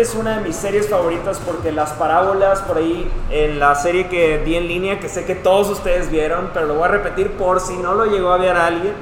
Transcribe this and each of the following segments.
esta es una de mis series favoritas porque las parábolas por ahí en la serie que di en línea, que sé que todos ustedes vieron, pero lo voy a repetir por si no lo llegó a ver alguien.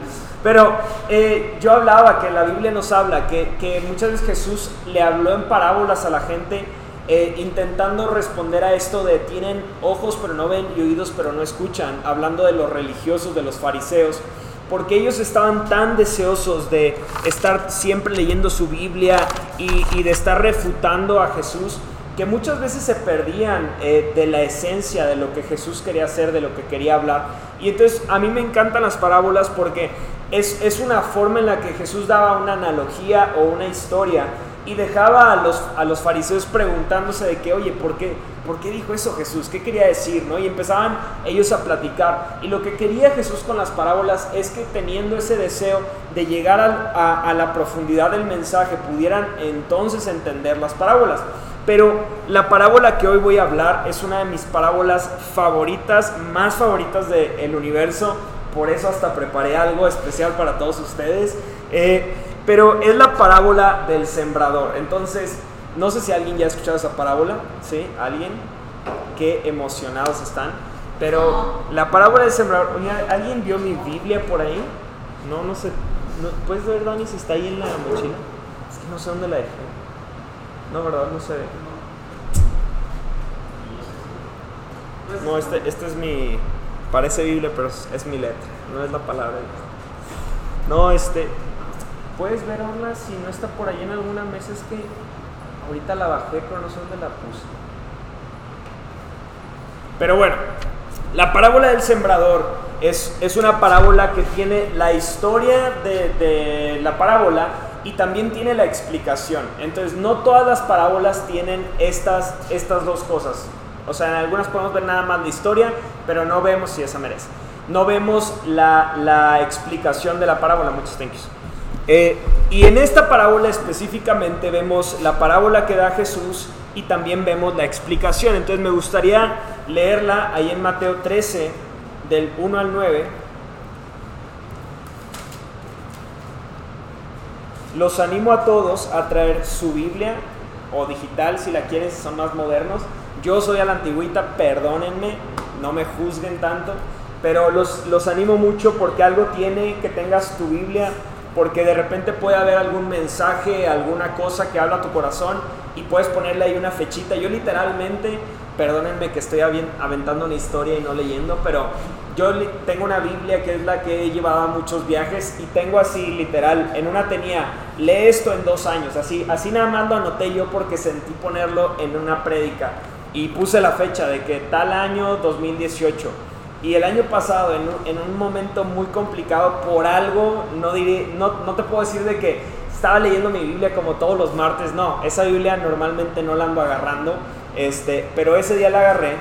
Pero eh, yo hablaba que la Biblia nos habla que, que, muchas veces Jesús le habló en parábolas a la gente eh, intentando responder a esto de tienen ojos pero no ven y oídos pero no escuchan, hablando de los religiosos, de los fariseos porque ellos estaban tan deseosos de estar siempre leyendo su Biblia y, de estar refutando a Jesús, que muchas veces se perdían eh, de la esencia de lo que Jesús quería hacer, de lo que quería hablar. Y entonces a mí me encantan las parábolas porque es, es una forma en la que Jesús daba una analogía o una historia y dejaba a los, a los fariseos preguntándose de que, oye, ¿por qué, ¿por qué dijo eso Jesús? ¿Qué quería decir? ¿no? Y empezaban ellos a platicar. Y lo que quería Jesús con las parábolas es que teniendo ese deseo de llegar a, la profundidad del mensaje, pudieran entonces entender las parábolas. Pero la parábola que hoy voy a hablar es una de mis parábolas favoritas, más favoritas del universo. Por eso hasta preparé algo especial para todos ustedes. Eh, pero es la parábola del sembrador. Entonces, no sé si alguien ya ha escuchado esa parábola, ¿sí? ¿Alguien? Qué emocionados están. Pero la parábola del sembrador, ¿alguien vio mi Biblia por ahí? No, no sé. ¿Puedes ver, Dani, si está ahí en la mochila? Es que no sé dónde la dejé. No, ¿verdad? No sé. No, este, este es mi... Parece Biblia, pero es, es mi letra, no es la palabra. No, este, Puedes ver ahora si no está por ahí en alguna mesa, es que ahorita la bajé, pero no sé dónde la puse. Pero bueno, la parábola del sembrador es, es una parábola que tiene la historia de, de, la parábola y también tiene la explicación. Entonces, no todas las parábolas tienen estas, estas dos cosas. O sea, en algunas podemos ver nada más la historia, pero no vemos si esa merece. No vemos la, la explicación de la parábola. Thank yous. Eh, y en esta parábola específicamente vemos la parábola que da Jesús y también vemos la explicación. Entonces me gustaría leerla ahí en Mateo 13, del 1 al 9. Los animo a todos a traer su Biblia o digital si la quieren, si son más modernos. Yo soy a la antigüita, perdónenme, no me juzguen tanto, pero los, los animo mucho porque algo tiene que tengas tu Biblia porque de repente puede haber algún mensaje, alguna cosa que habla a tu corazón y puedes ponerle ahí una fechita. Yo literalmente, perdónenme que estoy aventando una historia y no leyendo, pero yo tengo una Biblia que es la que he llevado a muchos viajes y tengo así literal, en una tenía, lee esto en dos años, así, así nada más lo anoté yo porque sentí ponerlo en una prédica y puse la fecha de que tal año 2018 y el año pasado, en un, en un momento muy complicado, por algo, no, diré, no, no te puedo decir de que estaba leyendo mi Biblia como todos los martes, no, esa Biblia normalmente no la ando agarrando, este, pero ese día la agarré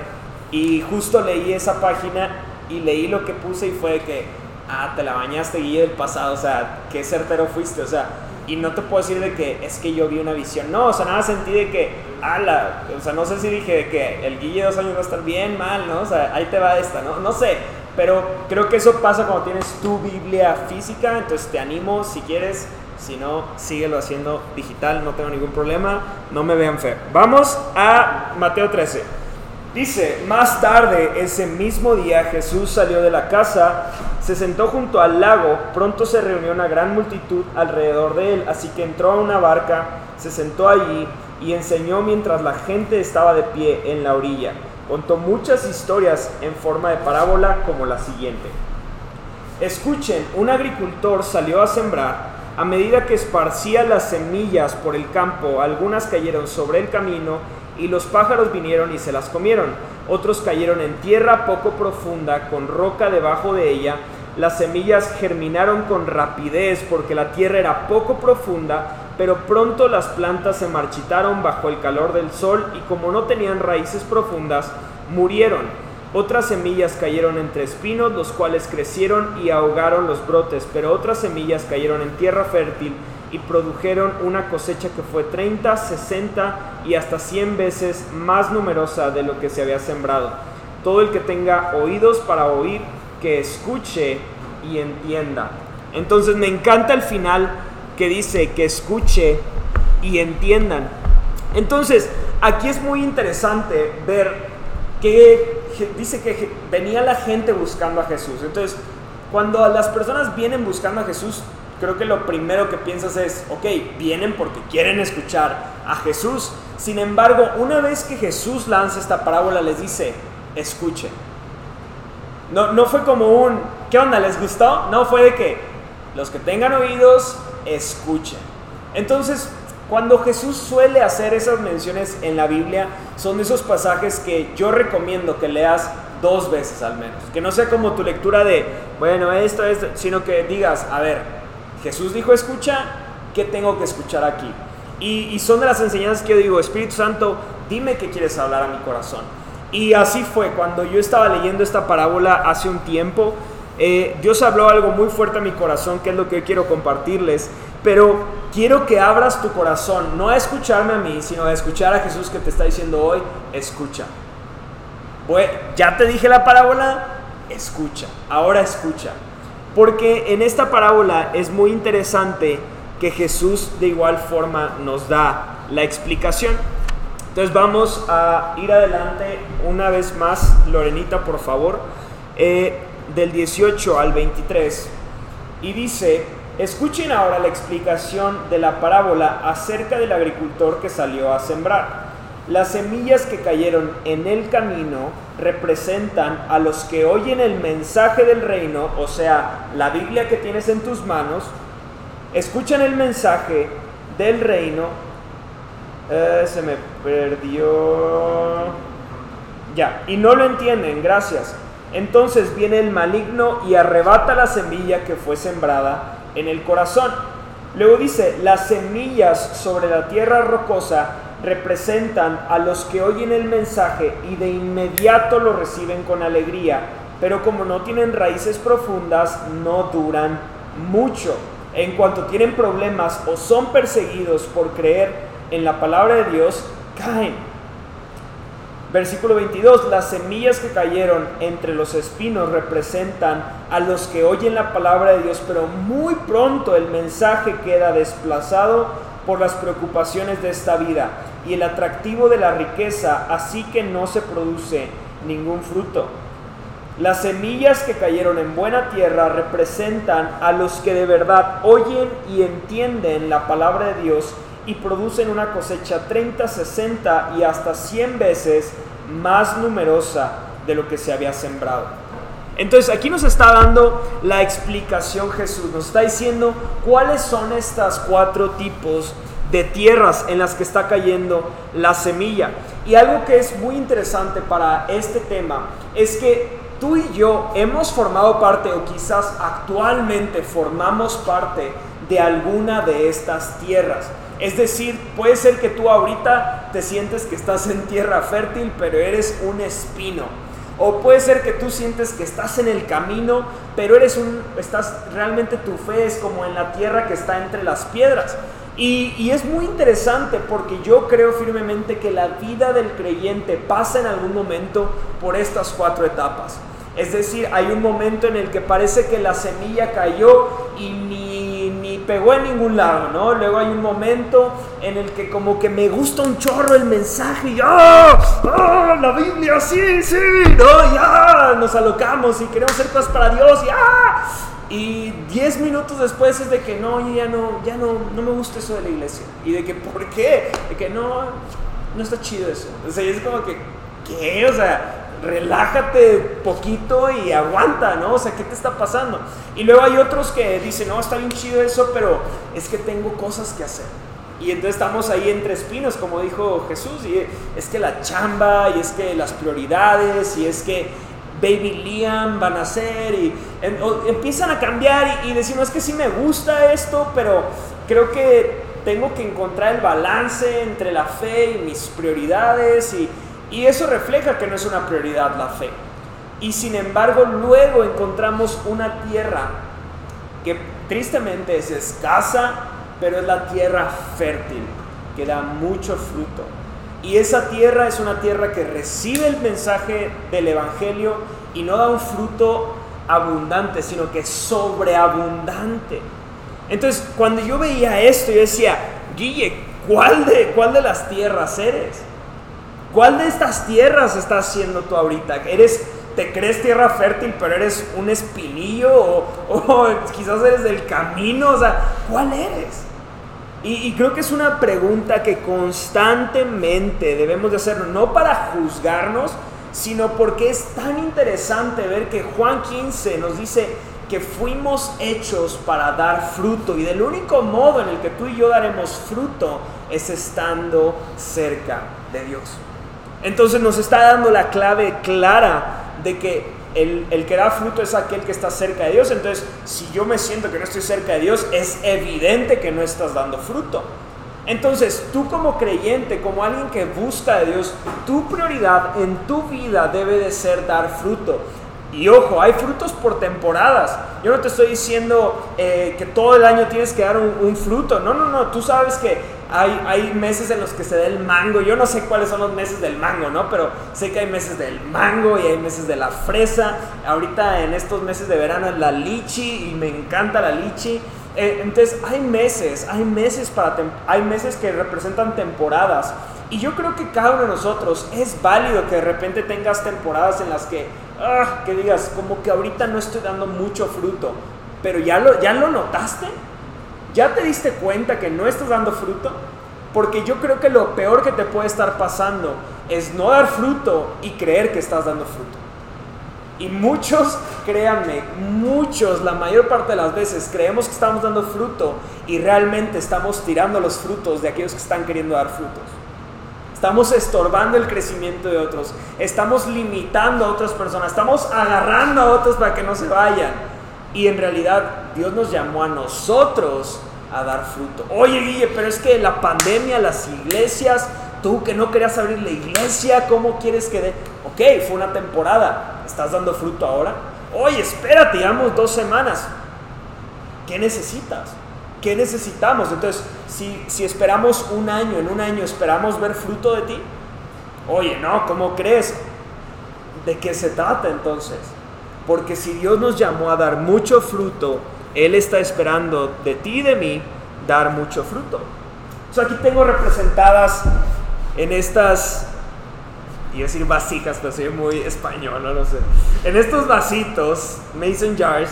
y justo leí esa página y leí lo que puse y fue que, ah, te la bañaste Guille del pasado, o sea, qué certero fuiste, o sea, y no te puedo decir de que es que yo vi una visión, no, o sea, nada sentí de que, ala, o sea, no sé si dije de que el Guille dos años va a estar bien, mal, ¿no? O sea, ahí te va esta, ¿no? No sé, pero creo que eso pasa cuando tienes tu Biblia física, entonces te animo, si quieres, si no, síguelo haciendo digital, no tengo ningún problema, no me vean feo. Vamos a Mateo 13. Dice, más tarde, ese mismo día, Jesús salió de la casa, se sentó junto al lago, pronto se reunió una gran multitud alrededor de él, así que entró a una barca, se sentó allí y enseñó mientras la gente estaba de pie en la orilla. Contó muchas historias en forma de parábola como la siguiente. Escuchen, un agricultor salió a sembrar, a medida que esparcía las semillas por el campo, algunas cayeron sobre el camino, y los pájaros vinieron y se las comieron. Otros cayeron en tierra poco profunda, con roca debajo de ella. Las semillas germinaron con rapidez porque la tierra era poco profunda, pero pronto las plantas se marchitaron bajo el calor del sol y como no tenían raíces profundas, murieron. Otras semillas cayeron entre espinos, los cuales crecieron y ahogaron los brotes, pero otras semillas cayeron en tierra fértil y produjeron una cosecha que fue 30, 60 y hasta 100 veces más numerosa de lo que se había sembrado. Todo el que tenga oídos para oír, escuche y entienda. Entonces me encanta el final que dice que escuche y entiendan. Entonces, aquí es muy interesante ver que dice que venía la gente buscando a Jesús. Entonces, cuando las personas vienen buscando a Jesús, creo que lo primero que piensas es, ok, vienen porque quieren escuchar a Jesús. Sin embargo, una vez que Jesús lanza esta parábola, les dice, escuchen. No, no fue como un, ¿qué onda? ¿Les gustó? No, fue de que los que tengan oídos, escuchen. Entonces, cuando Jesús suele hacer esas menciones en la Biblia, son esos pasajes que yo recomiendo que leas dos veces al menos. Que no sea como tu lectura de, bueno, esto, esto, sino que digas, a ver, Jesús dijo escucha, ¿qué tengo que escuchar aquí? Y, son de las enseñanzas que yo digo, Espíritu Santo, dime qué quieres hablar a mi corazón. Y así fue, cuando yo estaba leyendo esta parábola hace un tiempo, eh, Dios habló algo muy fuerte a mi corazón, que es lo que quiero compartirles. Pero quiero que abras tu corazón, no a escucharme a mí, sino a escuchar a Jesús que te está diciendo hoy, escucha. ya te dije la parábola, escucha. Ahora escucha. Porque en esta parábola es muy interesante que Jesús de igual forma nos da la explicación. Entonces vamos a ir adelante una vez más, Lorenita, por favor, eh, del 18 al 23. Y dice, escuchen ahora la explicación de la parábola acerca del agricultor que salió a sembrar. Las semillas que cayeron en el camino representan a los que oyen el mensaje del reino, o sea, la Biblia que tienes en tus manos, escuchan el mensaje del reino. Eh, se me perdió. Ya, y no lo entienden, gracias. Entonces viene el maligno y arrebata la semilla que fue sembrada en el corazón. Luego dice, las semillas sobre la tierra rocosa representan a los que oyen el mensaje y de inmediato lo reciben con alegría, pero como no tienen raíces profundas, no duran mucho. En cuanto tienen problemas o son perseguidos por creer en la palabra de Dios, caen. Versículo 22, las semillas que cayeron entre los espinos representan a los que oyen la palabra de Dios, pero muy pronto el mensaje queda desplazado por las preocupaciones de esta vida y el atractivo de la riqueza, así que no se produce ningún fruto. Las semillas que cayeron en buena tierra representan a los que de verdad oyen y entienden la palabra de Dios y producen una cosecha 30, 60 y hasta 100 veces más numerosa de lo que se había sembrado. Entonces aquí nos está dando la explicación Jesús, nos está diciendo cuáles son estas cuatro tipos de tierras en las que está cayendo la semilla. Y algo que es muy interesante para este tema es que tú y yo hemos formado parte o quizás actualmente formamos parte de alguna de estas tierras. Es decir, puede ser que tú ahorita te sientes que estás en tierra fértil, pero eres un espino o puede ser que tú sientes que estás en el camino, pero eres un, estás, realmente tu fe es como en la tierra que está entre las piedras. Y, es muy interesante porque yo creo firmemente que la vida del creyente pasa en algún momento por estas cuatro etapas. Es decir, hay un momento en el que parece que la semilla cayó y ni pegó en ningún lado, ¿no? Luego hay un momento en el que como que me gusta un chorro el mensaje y ¡ah! ¡ah! La Biblia, sí, sí, ¿no? Ya nos alocamos y queremos hacer cosas para Dios y ¡ah! Y diez minutos después es de que no, ya no, ya no, no me gusta eso de la iglesia. Y de que, ¿por qué? De que no, no está chido eso. O sea, es como que, ¿qué? O sea, relájate poquito y aguanta, ¿no? O sea, ¿qué te está pasando? Y luego hay otros que dicen, no, está bien chido eso, pero es que tengo cosas que hacer. Y entonces estamos ahí entre espinos, como dijo Jesús, y es que la chamba, y es que las prioridades, y es que Baby Liam van a ser, y empiezan a cambiar y, y decimos, es que sí me gusta esto, pero creo que tengo que encontrar el balance entre la fe y mis prioridades, y, y eso refleja que no es una prioridad la fe. Y sin embargo luego encontramos una tierra que tristemente es escasa, pero es la tierra fértil, que da mucho fruto. Y esa tierra es una tierra que recibe el mensaje del Evangelio y no da un fruto abundante, sino que sobreabundante. Entonces, cuando yo veía esto, yo decía, Guille, ¿cuál de, cuál de las tierras eres? ¿Cuál de estas tierras estás siendo tú ahorita? ¿Eres, te crees tierra fértil, pero eres un espinillo? ¿O, o quizás eres del camino? O sea, ¿cuál eres? Y, creo que es una pregunta que constantemente debemos de hacerlo, no para juzgarnos, sino porque es tan interesante ver que Juan 15 nos dice que fuimos hechos para dar fruto y del único modo en el que tú y yo daremos fruto es estando cerca de Dios. Entonces nos está dando la clave clara de que el, que da fruto es aquel que está cerca de Dios. Entonces, si yo me siento que no estoy cerca de Dios, es evidente que no estás dando fruto. Entonces, tú como creyente, como alguien que busca de Dios, tu prioridad en tu vida debe de ser dar fruto. Y ojo, hay frutos por temporadas. Yo no te estoy diciendo eh, que todo el año tienes que dar un, fruto. No, no, no. Tú sabes que hay, meses en los que se da el mango. Yo no sé cuáles son los meses del mango, ¿no? Pero sé que hay meses del mango y hay meses de la fresa. Ahorita en estos meses de verano es la lichi y me encanta la lichi. Eh, entonces hay meses, hay meses, para hay meses que representan temporadas. Y yo creo que cada uno de nosotros es válido que de repente tengas temporadas en las que, ah, que digas, como que ahorita no estoy dando mucho fruto, pero ya lo, ya lo notaste, ya te diste cuenta que no estás dando fruto, porque yo creo que lo peor que te puede estar pasando es no dar fruto y creer que estás dando fruto. Y muchos, créanme, muchos, la mayor parte de las veces creemos que estamos dando fruto y realmente estamos tirando los frutos de aquellos que están queriendo dar frutos. Estamos estorbando el crecimiento de otros. Estamos limitando a otras personas. Estamos agarrando a otros para que no se vayan. Y en realidad Dios nos llamó a nosotros a dar fruto. Oye, Guille, pero es que la pandemia, las iglesias, tú que no querías abrir la iglesia, ¿cómo quieres que dé? Ok, fue una temporada. ¿Estás dando fruto ahora? Oye, espérate, llevamos dos semanas. ¿Qué necesitas? ¿Qué necesitamos? Entonces, si, si esperamos un año, en un año esperamos ver fruto de ti, oye, no, ¿cómo crees? ¿De qué se trata entonces? Porque si Dios nos llamó a dar mucho fruto, Él está esperando de ti y de mí dar mucho fruto. O aquí tengo representadas en estas, iba a decir vasijas, pero soy muy español, no lo sé. En estos vasitos, mason jars,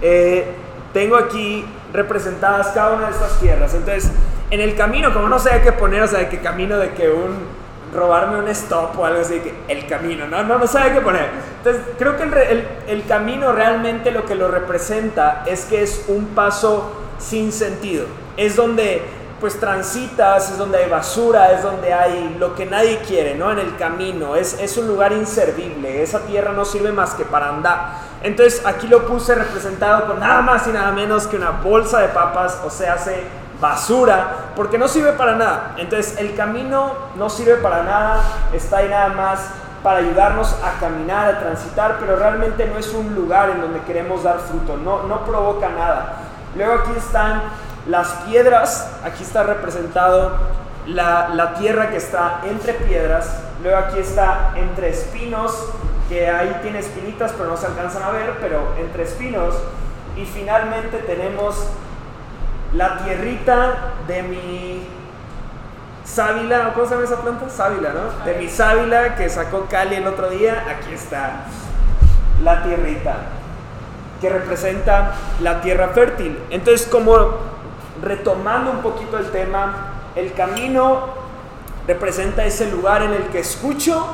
eh, tengo aquí representadas cada una de estas tierras. Entonces, en el camino, como no sé qué poner, o sea, qué camino de que un robarme un stop o algo así, que el camino, no, no, no sabe qué poner. Entonces, creo que el, el, camino realmente lo que lo representa es que es un paso sin sentido. Es donde pues transitas, es donde hay basura, es donde hay lo que nadie quiere, ¿no? En el camino, es, es un lugar inservible, esa tierra no sirve más que para andar. Entonces aquí lo puse representado con nada más y nada menos que una bolsa de papas, o sea, hace basura, porque no sirve para nada. Entonces el camino no sirve para nada, está ahí nada más para ayudarnos a caminar, a transitar, pero realmente no es un lugar en donde queremos dar fruto, no, no provoca nada. Luego aquí están las piedras, aquí está representado la, la tierra que está entre piedras, luego aquí está entre espinos, que ahí tiene espinitas pero no se alcanzan a ver, pero entre espinos. Y finalmente tenemos la tierrita de mi sábila, ¿cómo se llama esa planta? Sábila, ¿no? De mi sábila que sacó Cali el otro día, aquí está la tierrita que representa la tierra fértil. Entonces, como retomando un poquito el tema, el camino representa ese lugar en el que escucho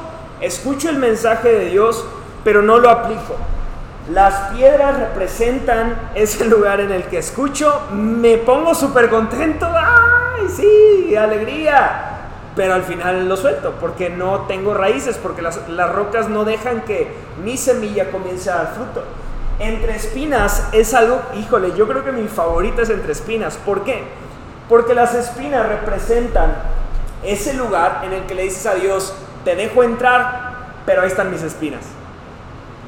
escucho el mensaje de Dios, pero no lo aplico. Las piedras representan ese lugar en el que escucho, me pongo súper contento, ¡ay, sí, alegría! Pero al final lo suelto, porque no tengo raíces, porque las, las rocas no dejan que mi semilla comience a dar fruto. Entre espinas es algo, híjole, yo creo que mi favorita es entre espinas. ¿Por qué? Porque las espinas representan ese lugar en el que le dices a Dios, te dejo entrar, pero ahí están mis espinas.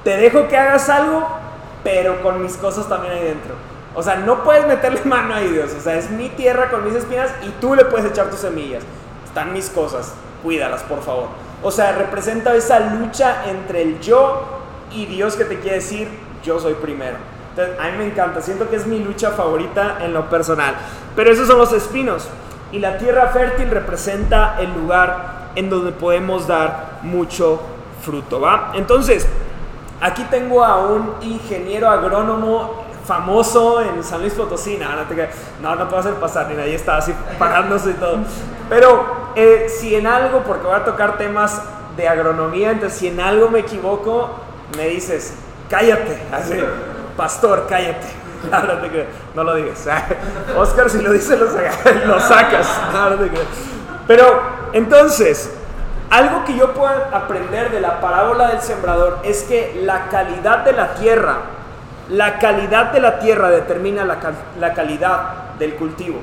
Te dejo que hagas algo, pero con mis cosas también ahí dentro. O sea, no puedes meterle mano ahí, Dios. O sea, es mi tierra con mis espinas y tú le puedes echar tus semillas. Están mis cosas, cuídalas, por favor. O sea, representa esa lucha entre el yo y Dios que te quiere decir, yo soy primero. Entonces, a mí me encanta, siento que es mi lucha favorita en lo personal. Pero esos son los espinos. y la tierra fértil representa el lugar en donde podemos dar mucho fruto, ¿va? Entonces, aquí tengo a un ingeniero agrónomo famoso en San Luis Potosí, no, no te, no, no a hacer pasar, ni ahí está así parándose y todo. Pero eh, si en algo, porque voy a tocar temas de agronomía, entonces si en algo me equivoco, me dices, cállate, así, pastor, cállate. No, lo digas. Oscar, si lo dice, lo, lo sacas. Pero entonces, algo que yo puedo aprender de la parábola del sembrador es que la calidad de la tierra, la calidad de la tierra determina la, la calidad del cultivo.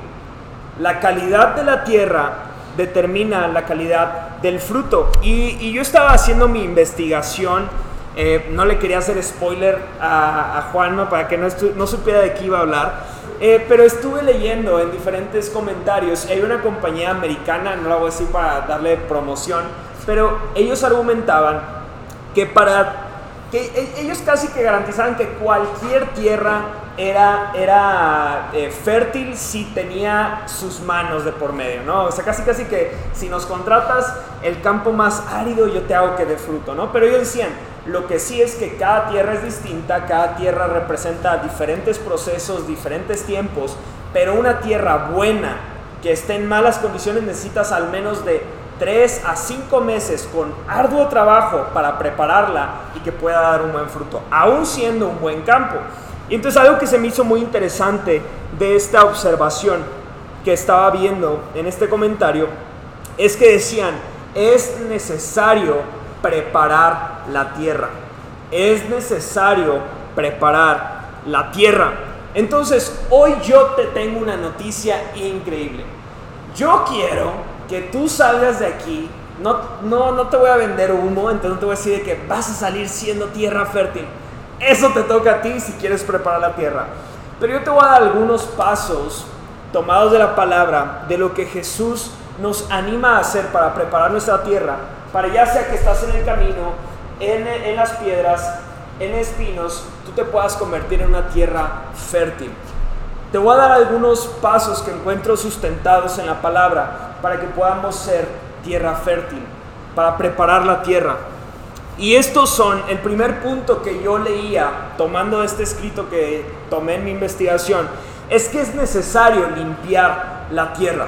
La calidad de la tierra determina la calidad del fruto. Y, y yo estaba haciendo mi investigación eh, no le quería hacer spoiler a, a Juanma para que no, no, supiera de qué iba a hablar. Eh, pero estuve leyendo en diferentes comentarios. Hay una compañía americana, no la voy a decir para darle promoción, pero ellos argumentaban que para. que e, ellos casi que garantizaban que cualquier tierra era, era eh, fértil si tenía sus manos de por medio, ¿no? O sea, casi casi que si nos contratas el campo más árido, yo te hago que dé fruto, ¿no? Pero ellos decían, lo que sí es que cada tierra es distinta, cada tierra representa diferentes procesos, diferentes tiempos, pero una tierra buena que esté en malas condiciones necesitas al menos de 3 a 5 meses con arduo trabajo para prepararla y que pueda dar un buen fruto, aún siendo un buen campo. Y entonces algo que se me hizo muy interesante de esta observación que estaba viendo en este comentario es que decían, es necesario preparar la tierra. Es necesario preparar la tierra. Entonces, hoy yo te tengo una noticia increíble. Yo quiero que tú salgas de aquí. No, no, no te voy a vender humo, entonces no te voy a decir que vas a salir siendo tierra fértil. Eso te toca a ti si quieres preparar la tierra. Pero yo te voy a dar algunos pasos tomados de la palabra de lo que Jesús nos anima a hacer para preparar nuestra tierra para ya sea que estás en el camino, en, en las piedras, en espinos, tú te puedas convertir en una tierra fértil. Te voy a dar algunos pasos que encuentro sustentados en la palabra para que podamos ser tierra fértil, para preparar la tierra. Y estos son, el primer punto que yo leía tomando este escrito que tomé en mi investigación, es que es necesario limpiar la tierra.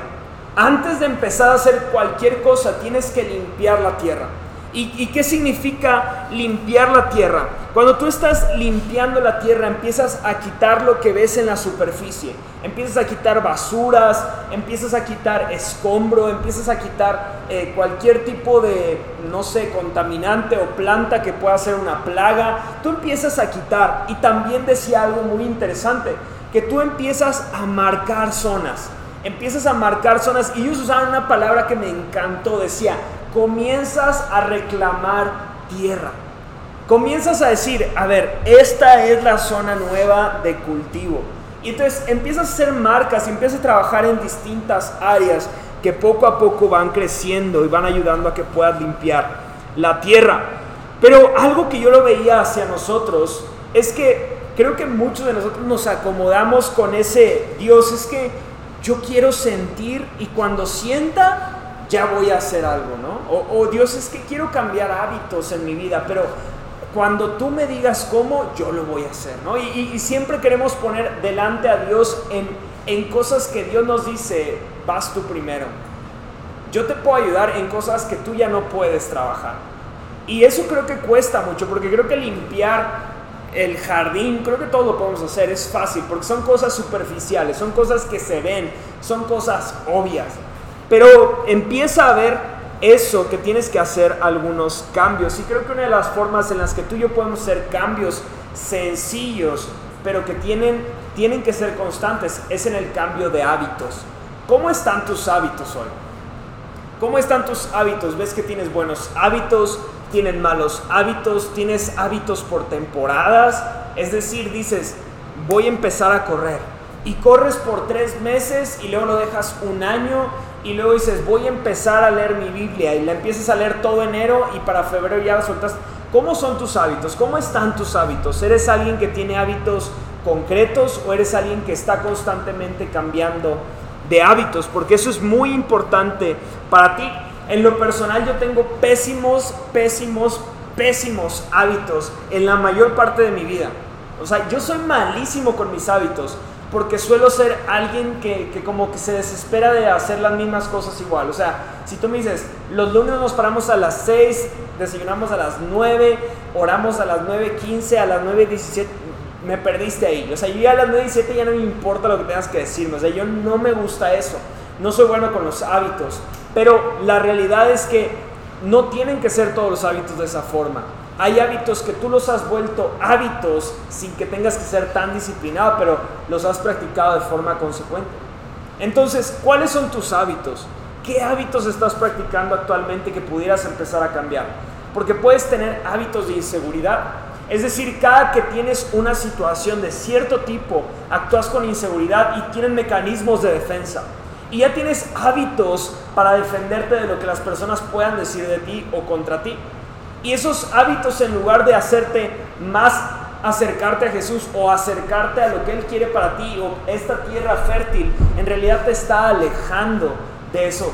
Antes de empezar a hacer cualquier cosa, tienes que limpiar la tierra. ¿Y, qué significa limpiar la tierra? Cuando tú estás limpiando la tierra, empiezas a quitar lo que ves en la superficie. Empiezas a quitar basuras, empiezas a quitar escombro, empiezas a quitar eh, cualquier tipo de, no sé, contaminante o planta que pueda ser una plaga. Tú empiezas a quitar. Y también decía algo muy interesante, que tú empiezas a marcar zonas empiezas a marcar zonas y ellos usaban una palabra que me encantó, decía, comienzas a reclamar tierra. Comienzas a decir, a ver, esta es la zona nueva de cultivo. Y entonces empiezas a hacer marcas y empiezas a trabajar en distintas áreas que poco a poco van creciendo y van ayudando a que puedas limpiar la tierra. Pero algo que yo lo veía hacia nosotros es que creo que muchos de nosotros nos acomodamos con ese Dios, es que yo quiero sentir y cuando sienta, ya voy a hacer algo, ¿no? O, Dios es que quiero cambiar hábitos en mi vida, pero cuando tú me digas cómo, yo lo voy a hacer, ¿no? Y, siempre queremos poner delante a Dios en, cosas que Dios nos dice, vas tú primero. Yo te puedo ayudar en cosas que tú ya no puedes trabajar. Y eso creo que cuesta mucho, porque creo que limpiar el jardín, creo que todo lo podemos hacer, es fácil, porque son cosas superficiales, son cosas que se ven, son cosas obvias. Pero empieza a ver eso que tienes que hacer algunos cambios. Y creo que una de las formas en las que tú y yo podemos hacer cambios sencillos, pero que tienen, tienen que ser constantes, es en el cambio de hábitos. ¿Cómo están tus hábitos hoy? ¿Cómo están tus hábitos? ¿Ves que tienes buenos hábitos? Tienen malos hábitos, tienes hábitos por temporadas, es decir, dices, voy a empezar a correr y corres por tres meses y luego lo dejas un año y luego dices, voy a empezar a leer mi Biblia y la empiezas a leer todo enero y para febrero ya la sueltas. ¿Cómo son tus hábitos? ¿Cómo están tus hábitos? ¿Eres alguien que tiene hábitos concretos o eres alguien que está constantemente cambiando de hábitos, porque eso es muy importante para ti. En lo personal yo tengo pésimos, pésimos, pésimos hábitos en la mayor parte de mi vida. O sea, yo soy malísimo con mis hábitos porque suelo ser alguien que, que, como que se desespera de hacer las mismas cosas igual. O sea, si tú me dices, los lunes nos paramos a las 6, desayunamos a las 9, oramos a las 9.15, a las 9.17, me perdiste ahí. O sea, yo ya a las 9.17 ya no me importa lo que tengas que decirme. O sea, yo no me gusta eso. No soy bueno con los hábitos. Pero la realidad es que no tienen que ser todos los hábitos de esa forma. Hay hábitos que tú los has vuelto hábitos sin que tengas que ser tan disciplinado, pero los has practicado de forma consecuente. Entonces, ¿cuáles son tus hábitos? ¿Qué hábitos estás practicando actualmente que pudieras empezar a cambiar? Porque puedes tener hábitos de inseguridad. Es decir, cada que tienes una situación de cierto tipo, actúas con inseguridad y tienes mecanismos de defensa. Y ya tienes hábitos para defenderte de lo que las personas puedan decir de ti o contra ti. Y esos hábitos en lugar de hacerte más acercarte a Jesús o acercarte a lo que Él quiere para ti o esta tierra fértil, en realidad te está alejando de eso.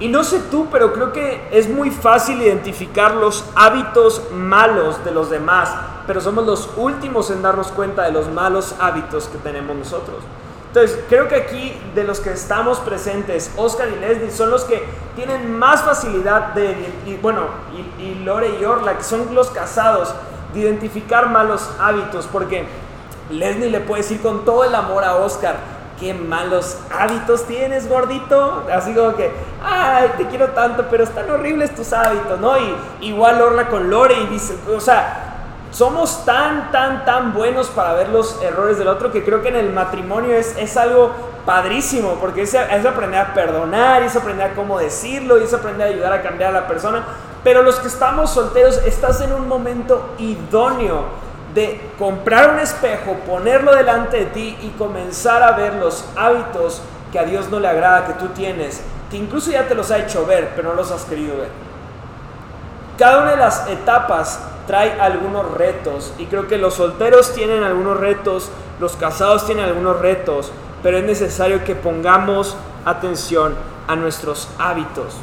Y no sé tú, pero creo que es muy fácil identificar los hábitos malos de los demás, pero somos los últimos en darnos cuenta de los malos hábitos que tenemos nosotros. Entonces, creo que aquí de los que estamos presentes, Oscar y Leslie son los que tienen más facilidad de, y, bueno, y, Lore y Orla, que son los casados, de identificar malos hábitos, porque Leslie le puede decir con todo el amor a Oscar, qué malos hábitos tienes, gordito. Así como que, ay, te quiero tanto, pero están horribles tus hábitos, ¿no? Y igual Orla con Lore y dice, o sea, somos tan, tan, tan buenos para ver los errores del otro que creo que en el matrimonio es, es algo padrísimo, porque es, es, aprender a perdonar, es aprender a cómo decirlo, es aprender a ayudar a cambiar a la persona. Pero los que estamos solteros, estás en un momento idóneo de comprar un espejo, ponerlo delante de ti y comenzar a ver los hábitos que a Dios no le agrada que tú tienes, que incluso ya te los ha hecho ver, pero no los has querido ver. Cada una de las etapas trae algunos retos y creo que los solteros tienen algunos retos, los casados tienen algunos retos, pero es necesario que pongamos atención a nuestros hábitos.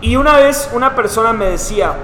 Y una vez una persona me decía,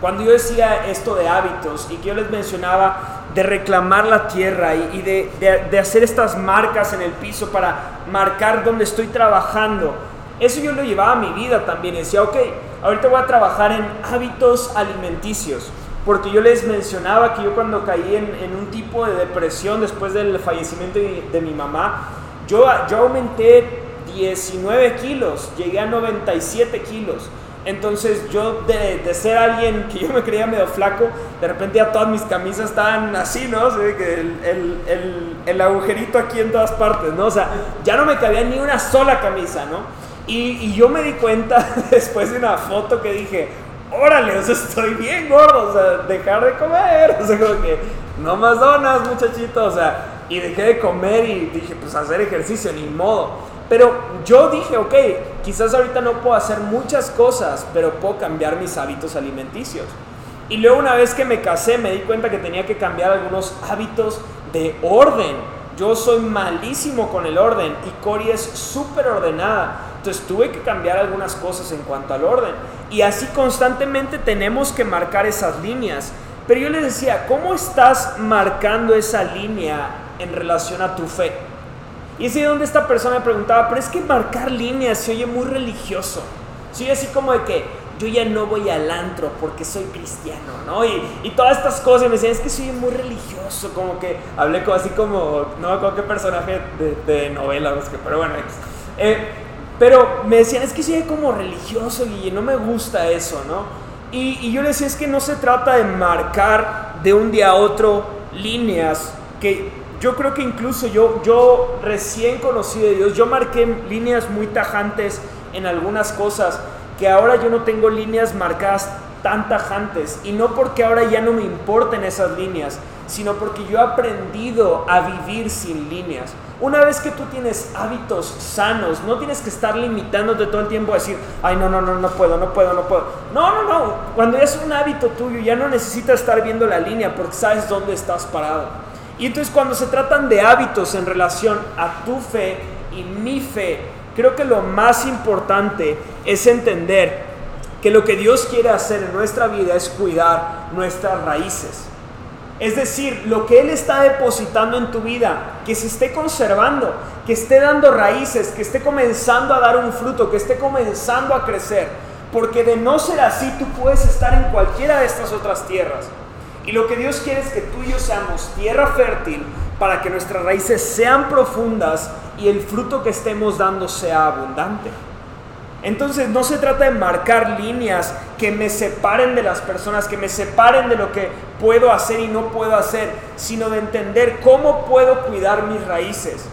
cuando yo decía esto de hábitos y que yo les mencionaba de reclamar la tierra y, de, de hacer estas marcas en el piso para marcar dónde estoy trabajando, eso yo lo llevaba a mi vida también. Decía, ok, ahorita voy a trabajar en hábitos alimenticios. Porque yo les mencionaba que yo cuando caí en, un tipo de depresión después del fallecimiento de, mi mamá, yo, aumenté 19 kilos, llegué a 97 kilos. Entonces yo de, ser alguien que yo me creía medio flaco, de repente ya todas mis camisas estaban así, ¿no? Que el, el, el, agujerito aquí en todas partes, ¿no? O sea, ya no me cabía ni una sola camisa, ¿no? Y, yo me di cuenta después de una foto que dije, órale, o sea, estoy bien gordo, o sea, dejar de comer, o sea, como que no más donas, muchachito, o sea, y dejé de comer y dije, pues hacer ejercicio, ni modo. Pero yo dije, ok, quizás ahorita no puedo hacer muchas cosas, pero puedo cambiar mis hábitos alimenticios. Y luego una vez que me casé me di cuenta que tenía que cambiar algunos hábitos de orden. Yo soy malísimo con el orden y Cori es súper ordenada. Entonces tuve que cambiar algunas cosas en cuanto al orden. Y así constantemente tenemos que marcar esas líneas. Pero yo les decía, ¿cómo estás marcando esa línea en relación a tu fe? Y es ahí donde esta persona me preguntaba, pero es que marcar líneas se oye muy religioso. Se oye así como de que yo ya no voy al antro porque soy cristiano, ¿no? Y, y todas estas cosas. Y me decían, es que soy muy religioso. Como que hablé como, así como, no me acuerdo qué personaje de, de novela, pero bueno. Eh, pero me decían, es que soy como religioso y no me gusta eso, ¿no? Y, y, yo les decía, es que no se trata de marcar de un día a otro líneas, que yo creo que incluso yo, yo recién conocido de Dios, yo marqué líneas muy tajantes en algunas cosas, que ahora yo no tengo líneas marcadas tan tajantes, y no porque ahora ya no me importen esas líneas, sino porque yo he aprendido a vivir sin líneas. Una vez que tú tienes hábitos sanos, no tienes que estar limitándote todo el tiempo a decir, ay, no, no, no, no puedo, no puedo, no puedo. No, no, no. Cuando ya es un hábito tuyo, ya no necesitas estar viendo la línea porque sabes dónde estás parado. Y entonces cuando se tratan de hábitos en relación a tu fe, y mi fe, creo que lo más importante es entender que lo que Dios quiere hacer en nuestra vida es cuidar nuestras raíces. Es decir, lo que Él está depositando en tu vida, que se esté conservando, que esté dando raíces, que esté comenzando a dar un fruto, que esté comenzando a crecer. Porque de no ser así, tú puedes estar en cualquiera de estas otras tierras. Y lo que Dios quiere es que tú y yo seamos tierra fértil para que nuestras raíces sean profundas y el fruto que estemos dando sea abundante. Entonces no se trata de marcar líneas que me separen de las personas, que me separen de lo que puedo hacer y no puedo hacer, sino de entender cómo puedo cuidar mis raíces.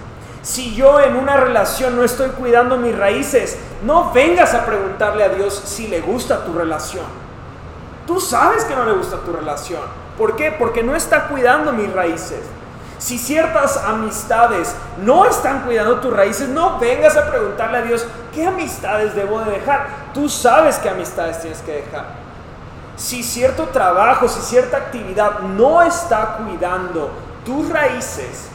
Si yo en una relación no estoy cuidando mis raíces, no vengas a preguntarle a Dios si le gusta tu relación. Tú sabes que no le gusta tu relación. ¿Por qué? Porque no está cuidando mis raíces. Si ciertas amistades no están cuidando tus raíces, no vengas a preguntarle a Dios, ¿qué amistades debo de dejar? Tú sabes qué amistades tienes que dejar. Si cierto trabajo, si cierta actividad no está cuidando tus raíces,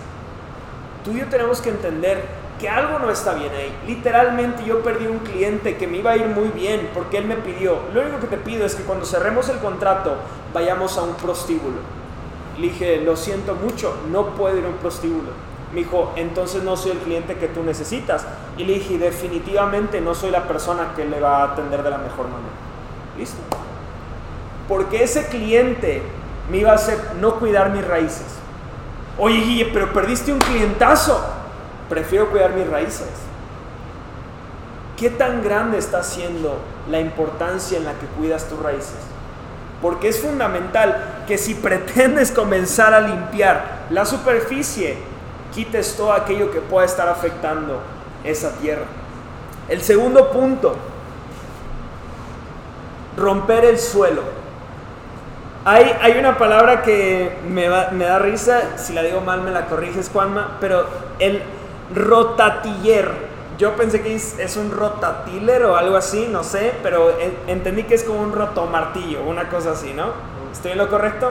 tú y yo tenemos que entender que algo no está bien ahí. Literalmente yo perdí un cliente que me iba a ir muy bien porque él me pidió, lo único que te pido es que cuando cerremos el contrato vayamos a un prostíbulo. Le dije, lo siento mucho, no puedo ir a un prostíbulo. Me dijo, entonces no soy el cliente que tú necesitas. Y le dije, definitivamente no soy la persona que le va a atender de la mejor manera. ¿Listo? Porque ese cliente me iba a hacer no cuidar mis raíces. Oye, Guille, pero perdiste un clientazo. Prefiero cuidar mis raíces. ¿Qué tan grande está siendo la importancia en la que cuidas tus raíces? Porque es fundamental que si pretendes comenzar a limpiar la superficie, quites todo aquello que pueda estar afectando esa tierra. El segundo punto, romper el suelo. Hay, hay una palabra que me, me, da risa, si la digo mal me la corriges Juanma, pero el rotatiller yo pensé que es, un rotatiler o algo así, no sé, pero entendí que es como un rotomartillo, una cosa así, ¿no? ¿Estoy en lo correcto?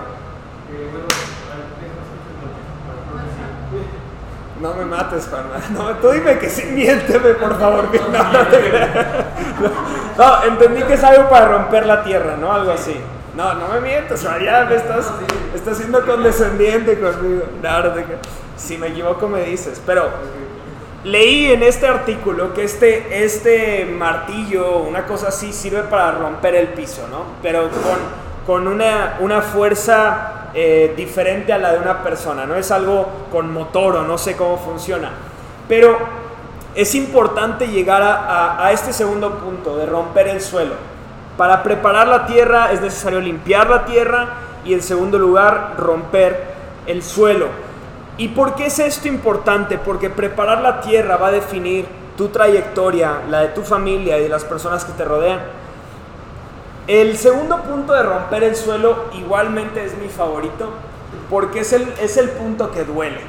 No me mates, Juan. No, tú dime que sí, miénteme, por favor. No, entendí que es algo para romper la tierra, ¿no? Algo así. No, no me mientas, ya me estás, estás siendo condescendiente conmigo. No, no si me equivoco me dices, pero Leí en este artículo que este, este martillo, una cosa así, sirve para romper el piso, ¿no? Pero con, con una, una fuerza eh, diferente a la de una persona, no es algo con motor o no sé cómo funciona. Pero es importante llegar a, a este segundo punto, de romper el suelo. Para preparar la tierra es necesario limpiar la tierra y en segundo lugar romper el suelo. ¿Y por qué es esto importante? Porque preparar la tierra va a definir tu trayectoria, la de tu familia y de las personas que te rodean. El segundo punto de romper el suelo igualmente es mi favorito porque es el, es el punto que duele.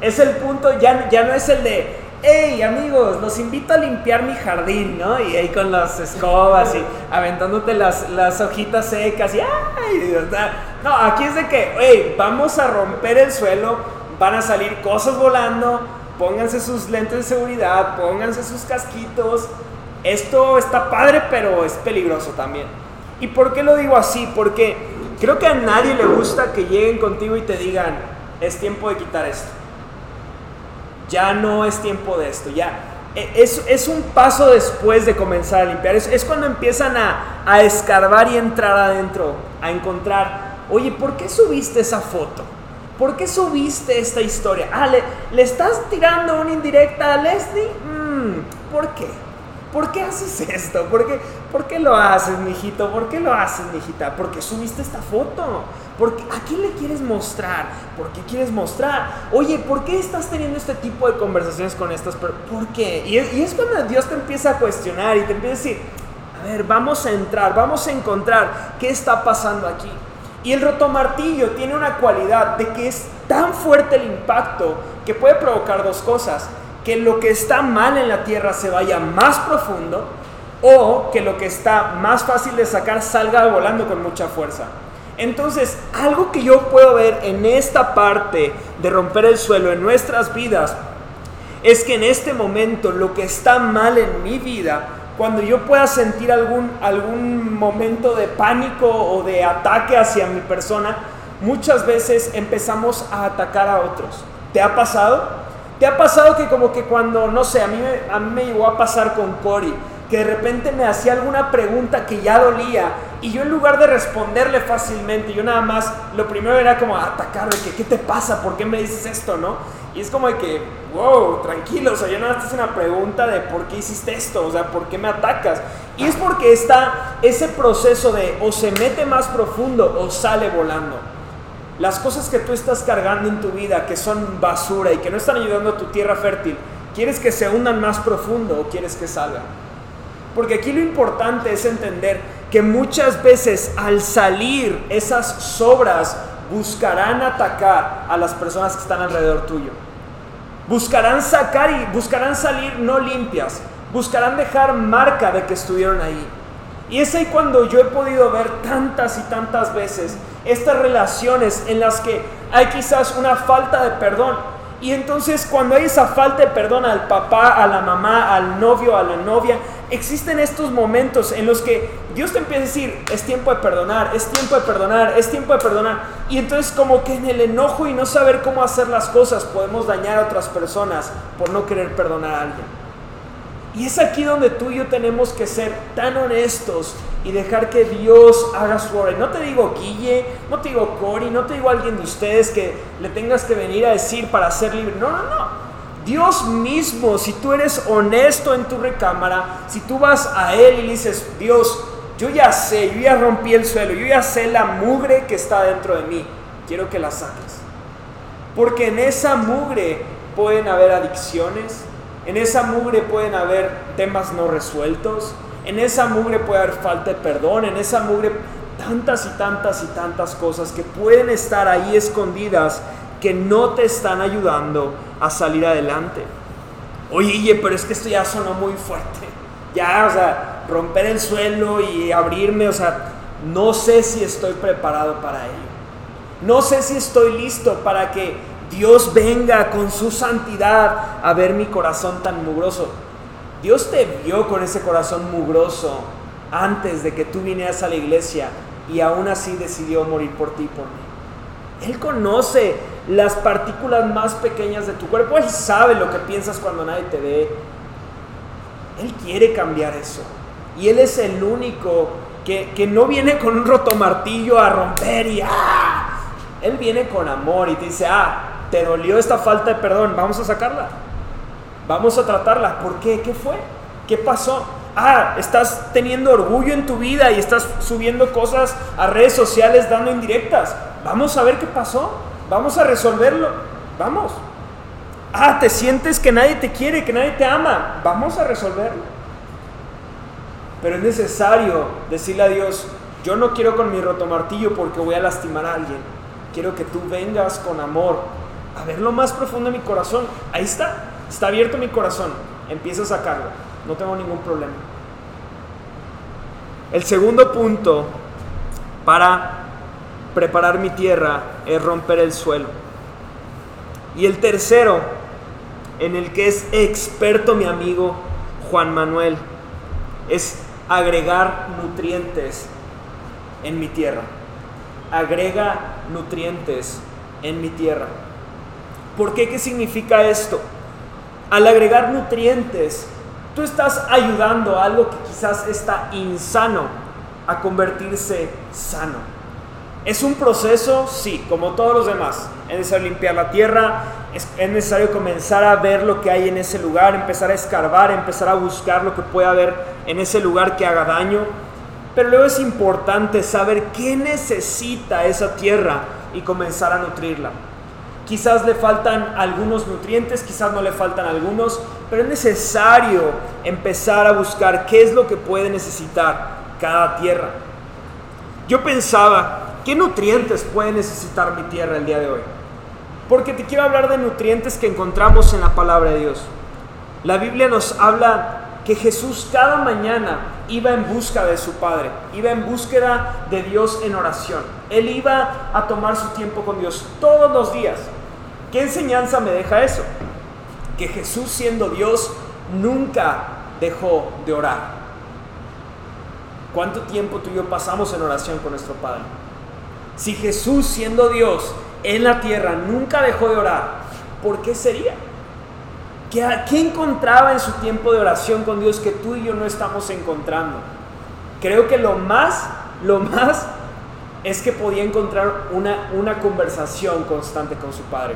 Es el punto, ya, ya no es el de, hey amigos, los invito a limpiar mi jardín, ¿no? Y ahí con las escobas y aventándote las, las hojitas secas y ¡ay! No, aquí es de que, hey, vamos a romper el suelo van a salir cosas volando, pónganse sus lentes de seguridad, pónganse sus casquitos. Esto está padre, pero es peligroso también. ¿Y por qué lo digo así? Porque creo que a nadie le gusta que lleguen contigo y te digan, es tiempo de quitar esto. Ya no es tiempo de esto, ya. E, es, es un paso después de comenzar a limpiar. Es, cuando empiezan a, a escarbar y entrar adentro, a encontrar, oye, ¿por qué subiste esa foto? ¿Por qué subiste esta historia? Ah, ¿le, estás tirando una indirecta a Leslie? Mm, ¿Por qué? ¿Por qué haces esto? ¿Por qué, ¿Por qué lo haces, mijito? ¿Por qué lo haces, mijita? ¿Por qué subiste esta foto? Porque, ¿A quién le quieres mostrar? ¿Por qué quieres mostrar? Oye, ¿por qué estás teniendo este tipo de conversaciones con estas personas? ¿Por qué? Y es, y es cuando Dios te empieza a cuestionar y te empieza a decir, a ver, vamos a entrar, vamos a encontrar qué está pasando aquí. Y el rotomartillo tiene una cualidad de que es tan fuerte el impacto que puede provocar dos cosas. Que lo que está mal en la tierra se vaya más profundo o que lo que está más fácil de sacar salga volando con mucha fuerza. Entonces, algo que yo puedo ver en esta parte de romper el suelo en nuestras vidas es que en este momento lo que está mal en mi vida, cuando yo pueda sentir algún, algún momento de pánico o de ataque hacia mi persona, muchas veces empezamos a atacar a otros. ¿Te ha pasado? ¿Te ha pasado que como que cuando, no sé, a mí, a mí me llegó a pasar con Cory, que de repente me hacía alguna pregunta que ya dolía y yo en lugar de responderle fácilmente, yo nada más, lo primero era como atacar de que, ¿qué te pasa? ¿Por qué me dices esto? ¿No? Y es como de que, wow, tranquilo, o sea, nada más te una pregunta de por qué hiciste esto, o sea, ¿por qué me atacas? Y es porque está ese proceso de o se mete más profundo o sale volando. Las cosas que tú estás cargando en tu vida, que son basura y que no están ayudando a tu tierra fértil, ¿quieres que se hundan más profundo o quieres que salgan? Porque aquí lo importante es entender que muchas veces al salir esas sobras buscarán atacar a las personas que están alrededor tuyo. Buscarán sacar y buscarán salir no limpias. Buscarán dejar marca de que estuvieron ahí. Y es ahí cuando yo he podido ver tantas y tantas veces estas relaciones en las que hay quizás una falta de perdón. Y entonces cuando hay esa falta de perdón al papá, a la mamá, al novio, a la novia, existen estos momentos en los que Dios te empieza a decir, es tiempo de perdonar, es tiempo de perdonar, es tiempo de perdonar. Y entonces como que en el enojo y no saber cómo hacer las cosas podemos dañar a otras personas por no querer perdonar a alguien. Y es aquí donde tú y yo tenemos que ser tan honestos y dejar que Dios haga su obra. No te digo Guille, no te digo Cory, no te digo alguien de ustedes que le tengas que venir a decir para ser libre. No, no, no. Dios mismo, si tú eres honesto en tu recámara, si tú vas a Él y le dices, Dios, yo ya sé, yo ya rompí el suelo, yo ya sé la mugre que está dentro de mí, quiero que la saques. Porque en esa mugre pueden haber adicciones, en esa mugre pueden haber temas no resueltos, en esa mugre puede haber falta de perdón, en esa mugre tantas y tantas y tantas cosas que pueden estar ahí escondidas que no te están ayudando a salir adelante. Oye, pero es que esto ya sonó muy fuerte. Ya, o sea, romper el suelo y abrirme, o sea, no sé si estoy preparado para ello. No sé si estoy listo para que Dios venga con su santidad a ver mi corazón tan mugroso. Dios te vio con ese corazón mugroso antes de que tú vinieras a la iglesia y aún así decidió morir por ti y por mí. Él conoce las partículas más pequeñas de tu cuerpo. Él sabe lo que piensas cuando nadie te ve. Él quiere cambiar eso. Y Él es el único que, que no viene con un rotomartillo a romper y ¡ah! Él viene con amor y te dice, ah, te dolió esta falta de perdón, vamos a sacarla. Vamos a tratarla. ¿Por qué? ¿Qué fue? ¿Qué pasó? Ah, estás teniendo orgullo en tu vida y estás subiendo cosas a redes sociales dando indirectas. Vamos a ver qué pasó. Vamos a resolverlo. Vamos. Ah, te sientes que nadie te quiere, que nadie te ama. Vamos a resolverlo. Pero es necesario decirle a Dios, yo no quiero con mi rotomartillo porque voy a lastimar a alguien. Quiero que tú vengas con amor a ver lo más profundo de mi corazón. Ahí está. Está abierto mi corazón. Empieza a sacarlo. No tengo ningún problema. El segundo punto para preparar mi tierra es romper el suelo. Y el tercero, en el que es experto mi amigo Juan Manuel, es agregar nutrientes en mi tierra. Agrega nutrientes en mi tierra. ¿Por qué? ¿Qué significa esto? Al agregar nutrientes, tú estás ayudando a algo que quizás está insano a convertirse sano. ¿Es un proceso? Sí, como todos los demás. Es limpiar la tierra, es, necesario comenzar a ver lo que hay en ese lugar, empezar a escarbar, empezar a buscar lo que pueda haber en ese lugar que haga daño. Pero luego es importante saber qué necesita esa tierra y comenzar a nutrirla. Quizás le faltan algunos nutrientes, quizás no le faltan algunos, pero es necesario empezar a buscar qué es lo que puede necesitar cada tierra. Yo pensaba, ¿Qué nutrientes puede necesitar mi tierra el día de hoy? Porque te quiero hablar de nutrientes que encontramos en la palabra de Dios. La Biblia nos habla que Jesús cada mañana iba en busca de su Padre, iba en búsqueda de Dios en oración. Él iba a tomar su tiempo con Dios todos los días. ¿Qué enseñanza me deja eso? que Jesús siendo Dios nunca dejó de orar. ¿Cuánto tiempo tú y yo pasamos en oración con nuestro Padre? Si Jesús siendo Dios en la tierra nunca dejó de orar, ¿por qué sería? ¿Qué, ¿Qué, encontraba en su tiempo de oración con Dios que tú y yo no estamos encontrando? Creo que lo más, lo más es que podía encontrar una, una conversación constante con su Padre.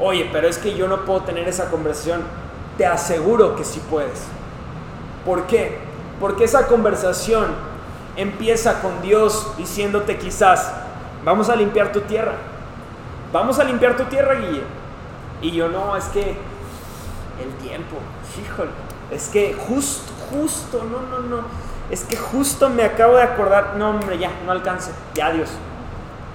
Oye, pero es que yo no puedo tener esa conversación. Te aseguro que sí puedes. ¿Por qué? Porque esa conversación empieza con Dios diciéndote quizás, vamos a limpiar tu tierra. Vamos a limpiar tu tierra, Guille. Y yo no, es que el tiempo, híjole, es que justo, justo, no, no, no. Es que justo me acabo de acordar, no hombre, ya, no alcance, ya Dios.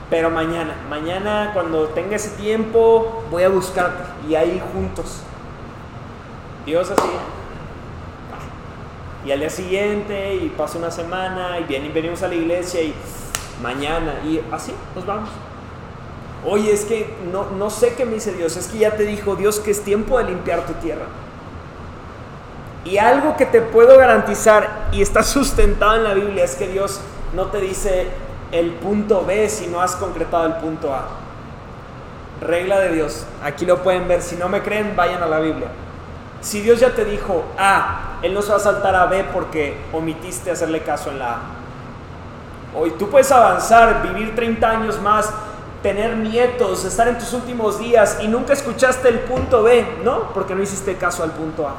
Pero mañana, mañana cuando tenga ese tiempo, voy a buscarte y ahí juntos. Dios así. Y al día siguiente, y pasa una semana, y bien, venimos a la iglesia, y mañana, y así nos vamos. Oye, es que no, no sé qué me dice Dios, es que ya te dijo Dios que es tiempo de limpiar tu tierra. Y algo que te puedo garantizar y está sustentado en la Biblia es que Dios no te dice el punto B si no has concretado el punto A. Regla de Dios. Aquí lo pueden ver. Si no me creen, vayan a la Biblia. Si Dios ya te dijo A, Él no se va a saltar a B porque omitiste hacerle caso en la A. Hoy tú puedes avanzar, vivir 30 años más, tener nietos, estar en tus últimos días y nunca escuchaste el punto B, ¿no? Porque no hiciste caso al punto A.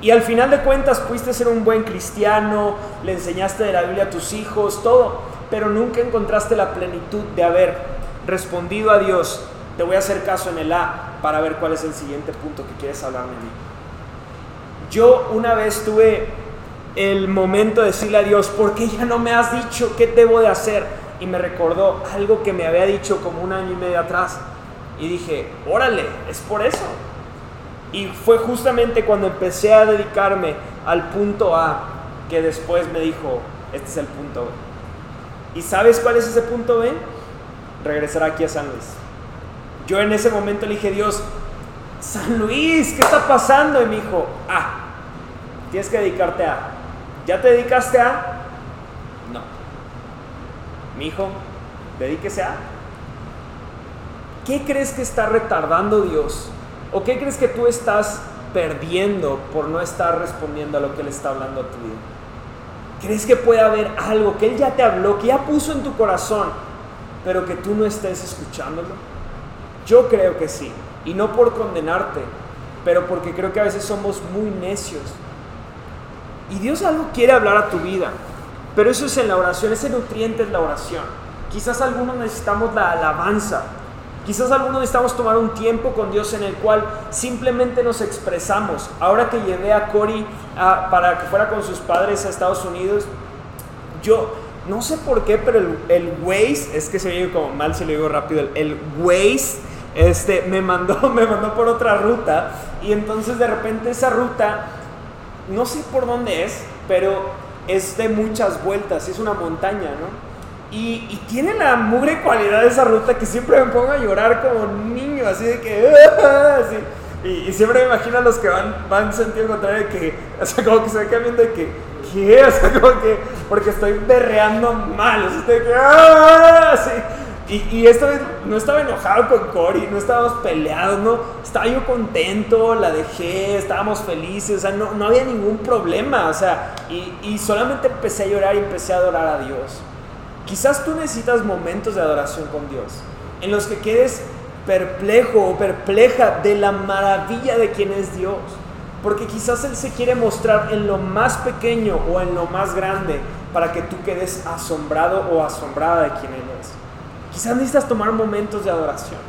Y al final de cuentas pudiste ser un buen cristiano, le enseñaste de la Biblia a tus hijos, todo, pero nunca encontraste la plenitud de haber respondido a Dios, te voy a hacer caso en el A para ver cuál es el siguiente punto que quieres hablarme de. Yo una vez tuve el momento de decirle a Dios, ¿por qué ya no me has dicho qué debo de hacer? Y me recordó algo que me había dicho como un año y medio atrás. Y dije, órale, es por eso. Y fue justamente cuando empecé a dedicarme al punto A que después me dijo, este es el punto B. ¿Y sabes cuál es ese punto B? Regresar aquí a San Luis. Yo en ese momento le dije, Dios, San Luis, ¿qué está pasando? Y me dijo, A, tienes que dedicarte a. ¿Ya te dedicaste a? Mi hijo, dedíquese a. ¿Qué crees que está retardando Dios ¿O qué crees que tú estás perdiendo por no estar respondiendo a lo que Él está hablando a tu vida? ¿Crees que puede haber algo que Él ya te habló, que ya puso en tu corazón, pero que tú no estés escuchándolo? Yo creo que sí. Y no por condenarte, pero porque creo que a veces somos muy necios. Y Dios algo quiere hablar a tu vida. Pero eso es en la oración, ese nutriente es la oración. Quizás algunos necesitamos la alabanza, Quizás algunos necesitamos tomar un tiempo con Dios en el cual simplemente nos expresamos. Ahora que llevé a Cory para que fuera con sus padres a Estados Unidos, yo no sé por qué, pero el, el Waze, es que se oye como mal si lo digo rápido, el, el Waze este, me, mandó, me mandó por otra ruta y entonces de repente esa ruta, no sé por dónde es, pero es de muchas vueltas, es una montaña, ¿no? Y, tiene la mugre cualidad de esa ruta que siempre me pongo a llorar como niño, así de que... Y, siempre me imagino a los que van, van en sentido contrario de que, o sea, como que se van cambiando de que, ¿qué? O sea, como que, porque estoy berreando mal, o sea, de que, ¡ah! Así. Y, y esta vez no estaba enojado con Cory, no estábamos peleados, no, estaba yo contento, la dejé, estábamos felices, o sea, no, no había ningún problema, o sea, y, y solamente empecé a llorar y empecé a adorar a Dios. Quizás tú necesitas momentos de adoración con Dios, en los que quedes perplejo o perpleja de la maravilla de quien es Dios. Porque quizás Él se quiere mostrar en lo más pequeño o en lo más grande para que tú quedes asombrado o asombrada de quien Él es. Quizás necesitas tomar momentos de adoración.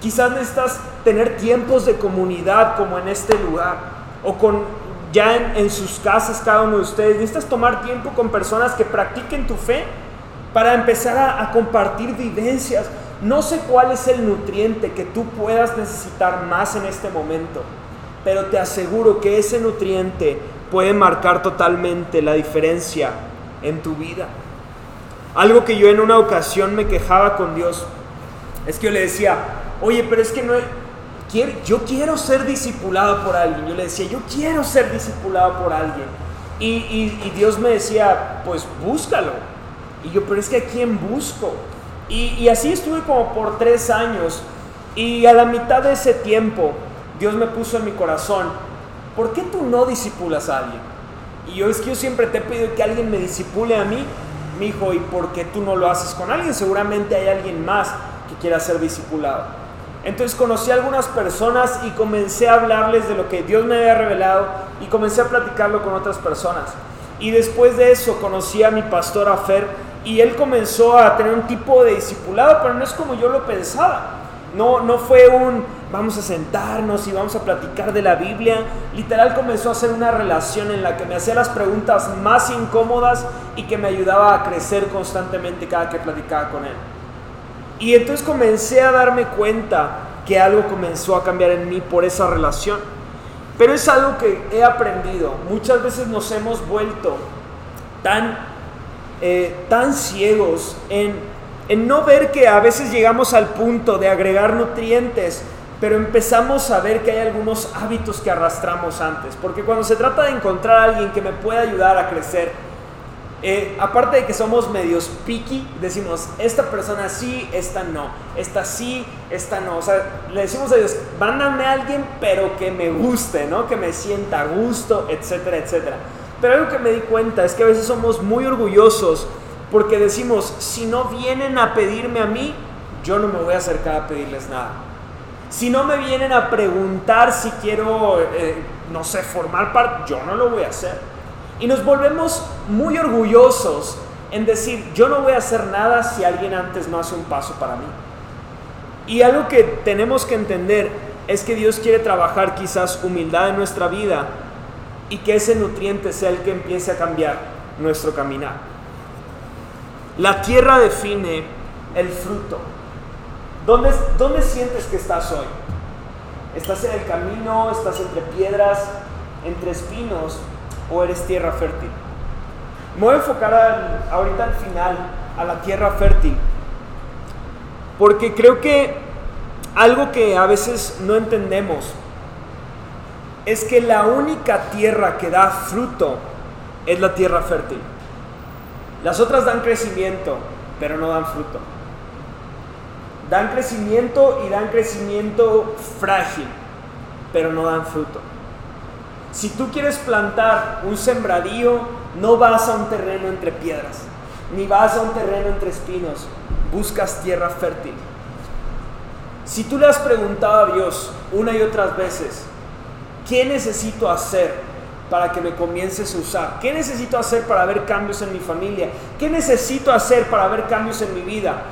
Quizás necesitas tener tiempos de comunidad como en este lugar o con ya en, sus casas cada uno de ustedes. Necesitas tomar tiempo con personas que practiquen tu fe para empezar a, compartir vivencias. No sé cuál es el nutriente que tú puedas necesitar más en este momento, pero te aseguro que ese nutriente puede marcar totalmente la diferencia en tu vida. Algo que yo en una ocasión me quejaba con Dios es que yo le decía, oye, pero es que no, yo quiero ser discipulado por alguien. Yo le decía, yo quiero ser discipulado por alguien. Y, Dios me decía, pues búscalo. Y yo, pero es que a quién busco. Y, y así estuve como por tres años. Y a la mitad de ese tiempo, Dios me puso en mi corazón, ¿por qué tú no disipulas a alguien? Y yo es que yo siempre te he pedido que alguien me disipule a mí, mi hijo, ¿y por qué tú no lo haces con alguien? Seguramente hay alguien más que quiera ser discipulado. Entonces conocí a algunas personas y comencé a hablarles de lo que Dios me había revelado y comencé a platicarlo con otras personas. Y después de eso conocí a mi pastor Afer y él comenzó a tener un tipo de discipulado, pero no es como yo lo pensaba. No, no fue un vamos a sentarnos y vamos a platicar de la Biblia. Literal comenzó a ser una relación en la que me hacía las preguntas más incómodas y que me ayudaba a crecer constantemente cada que platicaba con él. Y entonces comencé a darme cuenta que algo comenzó a cambiar en mí por esa relación. Pero es algo que he aprendido. Muchas veces nos hemos vuelto tan, eh, tan ciegos en, en no ver que a veces llegamos al punto de agregar nutrientes, pero empezamos a ver que hay algunos hábitos que arrastramos antes. Porque cuando se trata de encontrar a alguien que me pueda ayudar a crecer, eh, aparte de que somos medios picky, decimos, esta persona sí, esta no, esta sí, esta no. O sea, le decimos a Dios, mándame a alguien, pero que me guste, ¿no? Que me sienta a gusto, etcétera, etcétera. Pero algo que me di cuenta es que a veces somos muy orgullosos porque decimos, si no vienen a pedirme a mí, yo no me voy a acercar a pedirles nada. Si no me vienen a preguntar si quiero, eh, no sé, formar parte, yo no lo voy a hacer. Y nos volvemos muy orgullosos en decir, yo no voy a hacer nada si alguien antes no hace un paso para mí. Y algo que tenemos que entender es que Dios quiere trabajar quizás humildad en nuestra vida y que ese nutriente sea el que empiece a cambiar nuestro caminar. La tierra define el fruto. ¿Dónde, ¿Dónde sientes que estás hoy? ¿Estás en el camino? ¿Estás entre piedras? ¿Entre espinos? o eres tierra fértil. Me voy a enfocar ahorita al final a la tierra fértil, porque creo que algo que a veces no entendemos es que la única tierra que da fruto es la tierra fértil. Las otras dan crecimiento, pero no dan fruto. Dan crecimiento y dan crecimiento frágil, pero no dan fruto. Si tú quieres plantar un sembradío, no vas a un terreno entre piedras, ni vas a un terreno entre espinos, buscas tierra fértil. Si tú le has preguntado a Dios una y otras veces, ¿qué necesito hacer para que me comiences a usar? ¿Qué necesito hacer para ver cambios en mi familia? ¿Qué necesito hacer para ver cambios en mi vida?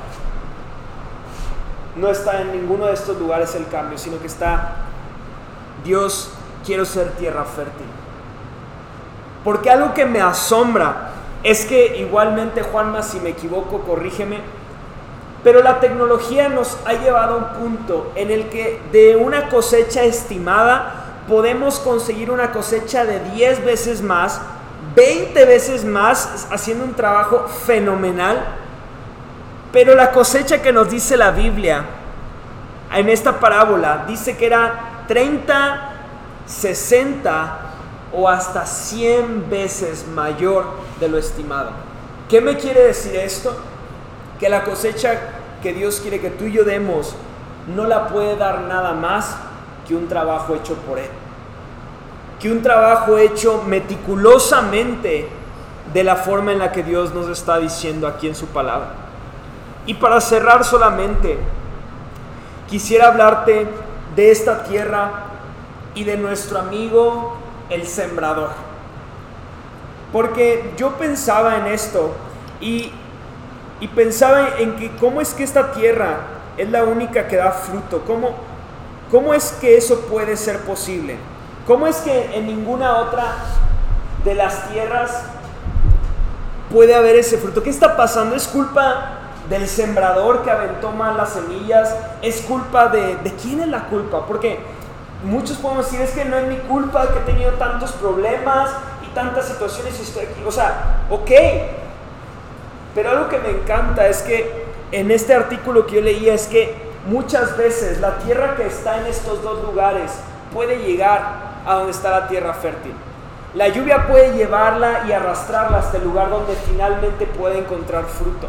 No está en ninguno de estos lugares el cambio, sino que está Dios quiero ser tierra fértil. Porque algo que me asombra es que igualmente, Juanma, si me equivoco, corrígeme, pero la tecnología nos ha llevado a un punto en el que de una cosecha estimada podemos conseguir una cosecha de 10 veces más, 20 veces más, haciendo un trabajo fenomenal. Pero la cosecha que nos dice la Biblia en esta parábola dice que era 30 60 o hasta 100 veces mayor de lo estimado. ¿Qué me quiere decir esto? Que la cosecha que Dios quiere que tú y yo demos no la puede dar nada más que un trabajo hecho por Él. Que un trabajo hecho meticulosamente de la forma en la que Dios nos está diciendo aquí en su palabra. Y para cerrar solamente, quisiera hablarte de esta tierra y de nuestro amigo el sembrador. Porque yo pensaba en esto y, y pensaba en que cómo es que esta tierra es la única que da fruto, cómo, cómo es que eso puede ser posible, cómo es que en ninguna otra de las tierras puede haber ese fruto. ¿Qué está pasando? ¿Es culpa del sembrador que aventó mal las semillas? ¿Es culpa de, de quién es la culpa? Porque muchos podemos decir, es que no es mi culpa que he tenido tantos problemas y tantas situaciones y estoy aquí. O sea, ok. Pero algo que me encanta es que en este artículo que yo leía es que muchas veces la tierra que está en estos dos lugares puede llegar a donde está la tierra fértil. La lluvia puede llevarla y arrastrarla hasta el lugar donde finalmente puede encontrar fruto.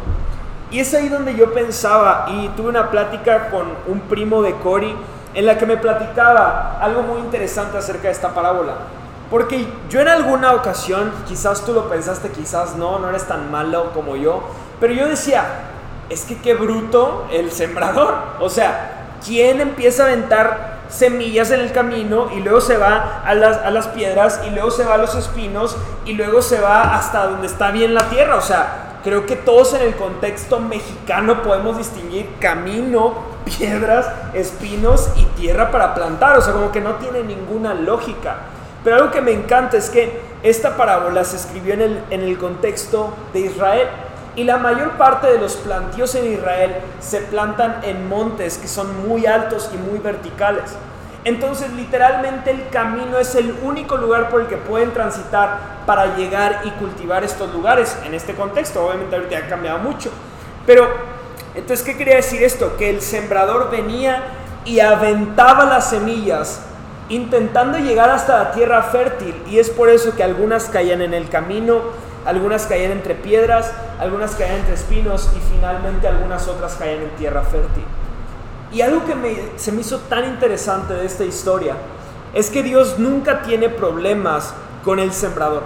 Y es ahí donde yo pensaba y tuve una plática con un primo de Cory en la que me platicaba algo muy interesante acerca de esta parábola. Porque yo en alguna ocasión, quizás tú lo pensaste, quizás no, no eres tan malo como yo, pero yo decía, es que qué bruto el sembrador. O sea, ¿quién empieza a aventar semillas en el camino y luego se va a las, a las piedras y luego se va a los espinos y luego se va hasta donde está bien la tierra? O sea, creo que todos en el contexto mexicano podemos distinguir camino, piedras, espinos y tierra para plantar. O sea, como que no tiene ninguna lógica. Pero algo que me encanta es que esta parábola se escribió en el, en el contexto de Israel. Y la mayor parte de los plantíos en Israel se plantan en montes que son muy altos y muy verticales. Entonces literalmente el camino es el único lugar por el que pueden transitar para llegar y cultivar estos lugares. En este contexto, obviamente ahorita ha cambiado mucho. Pero, entonces, ¿qué quería decir esto? Que el sembrador venía y aventaba las semillas intentando llegar hasta la tierra fértil y es por eso que algunas caían en el camino, algunas caían entre piedras, algunas caían entre espinos y finalmente algunas otras caían en tierra fértil. Y algo que se me hizo tan interesante de esta historia es que Dios nunca tiene problemas con el sembrador.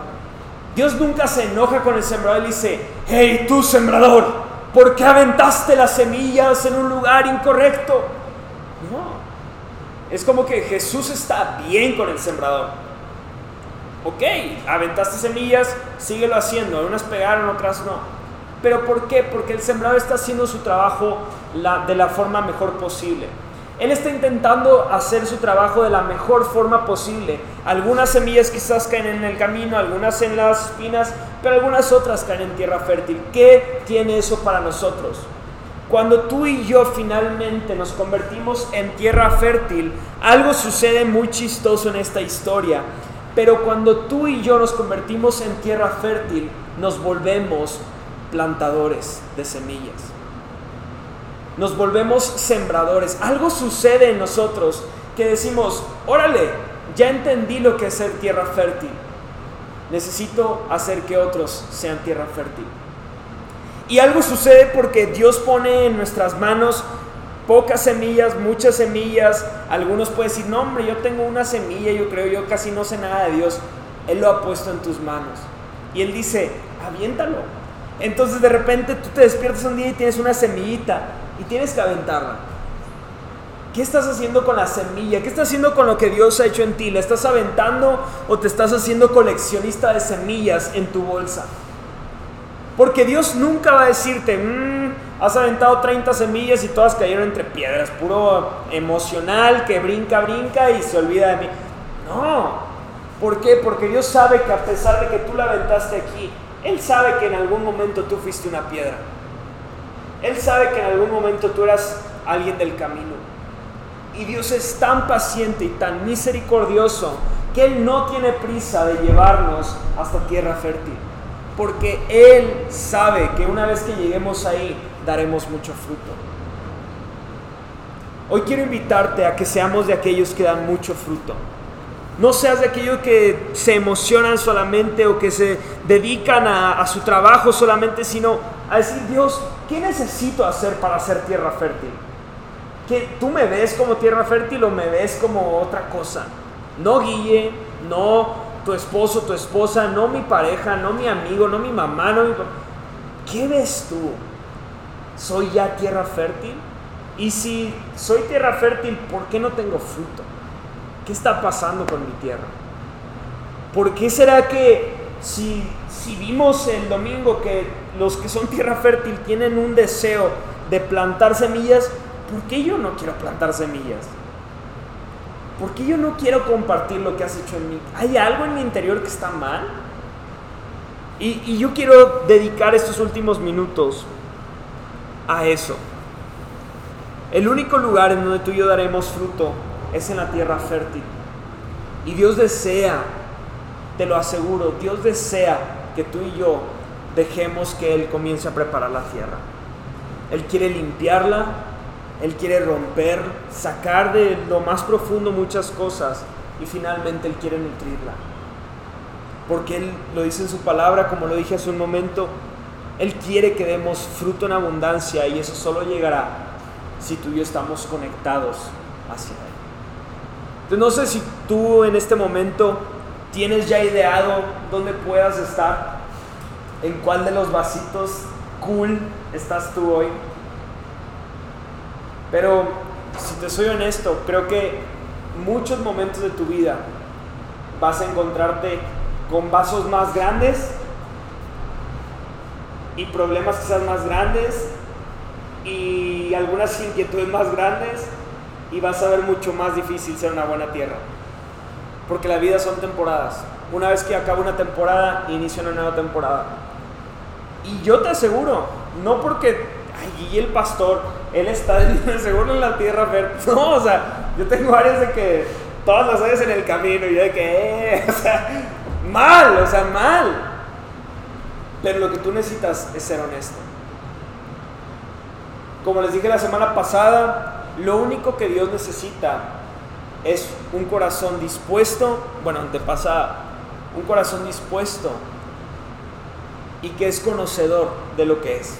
Dios nunca se enoja con el sembrador y dice, hey tú sembrador, ¿por qué aventaste las semillas en un lugar incorrecto? Es como que Jesús está bien con el sembrador. Ok, aventaste semillas, síguelo haciendo. Unas pegaron, otras no. ¿Pero por qué? Porque el sembrador está haciendo su trabajo de la forma mejor posible. Él está intentando hacer su trabajo de la mejor forma posible. Algunas semillas quizás caen en el camino, algunas en las espinas, pero algunas otras caen en tierra fértil. ¿Qué tiene eso para nosotros? Cuando tú y yo finalmente nos convertimos en tierra fértil, algo sucede muy chistoso en esta historia. Pero cuando tú y yo nos convertimos en tierra fértil, nos volvemos plantadores de semillas. Nos volvemos sembradores. Algo sucede en nosotros que decimos, órale, ya entendí lo que es ser tierra fértil. Necesito hacer que otros sean tierra fértil. Y algo sucede porque Dios pone en nuestras manos pocas semillas, muchas semillas. Algunos pueden decir, no hombre, yo tengo una semilla, yo creo, yo casi no sé nada de Dios. Él lo ha puesto en tus manos. Y Él dice, aviéntalo. Entonces de repente tú te despiertas un día y tienes una semillita y tienes que aventarla. ¿Qué estás haciendo con la semilla? ¿Qué estás haciendo con lo que Dios ha hecho en ti? ¿La estás aventando o te estás haciendo coleccionista de semillas en tu bolsa? Porque Dios nunca va a decirte, mmm, has aventado 30 semillas y todas cayeron entre piedras, puro emocional que brinca, brinca y se olvida de mí. No. ¿Por qué? Porque Dios sabe que a pesar de que tú la aventaste aquí, Él sabe que en algún momento tú fuiste una piedra. Él sabe que en algún momento tú eras alguien del camino. Y Dios es tan paciente y tan misericordioso que Él no tiene prisa de llevarnos hasta tierra fértil porque Él sabe que una vez que lleguemos ahí daremos mucho fruto. Hoy quiero invitarte a que seamos de aquellos que dan mucho fruto. No seas de aquellos que se emocionan solamente o que se dedican a, su trabajo solamente, sino a decir, Dios, ¿qué necesito hacer para ser tierra fértil? ¿Que tú me ves como tierra fértil o me ves como otra cosa? No guíe, no tu esposo, tu esposa, no mi pareja, no mi amigo, no mi mamá, no mi ¿Qué ves tú? ¿Soy ya tierra fértil? Y si soy tierra fértil, ¿por qué no tengo fruto? ¿Qué está pasando con mi tierra? ¿Por qué será que si, si vimos el domingo que los que son tierra fértil tienen un deseo de plantar semillas, ¿por qué yo no quiero plantar semillas? ¿por qué yo no quiero compartir lo que has hecho en mí? ¿Hay algo en mi interior que está mal? Y, yo quiero dedicar estos últimos minutos a eso. El único lugar en donde tú y yo daremos fruto es en la tierra fértil. Y Dios desea, te lo aseguro, Dios desea que tú y yo dejemos que Él comience a preparar la tierra. Él quiere limpiarla, Él quiere romper, sacar de lo más profundo muchas cosas y finalmente Él quiere nutrirla. Porque Él lo dice en su palabra, como lo dije hace un momento, Él quiere que demos fruto en abundancia y eso solo llegará si tú y yo estamos conectados hacia Él. Entonces no sé si tú en este momento tienes ya ideado dónde puedas estar, en cuál de los vasitos cool estás tú hoy. Pero si te soy honesto, creo que muchos momentos de tu vida vas a encontrarte con vasos más grandes y problemas quizás más grandes y algunas inquietudes más grandes y vas a ver mucho más difícil ser una buena tierra. Porque la vida son temporadas. Una vez que acaba una temporada, inicia una nueva temporada. Y yo te aseguro, no porque y el pastor, él está seguro en la tierra No, o sea, yo tengo áreas de que todas las áreas en el camino y yo de que, eh, o sea, mal, o sea, mal. Pero lo que tú necesitas es ser honesto. Como les dije la semana pasada, lo único que Dios necesita es un corazón dispuesto, bueno, te pasa un corazón dispuesto y que es conocedor de lo que es.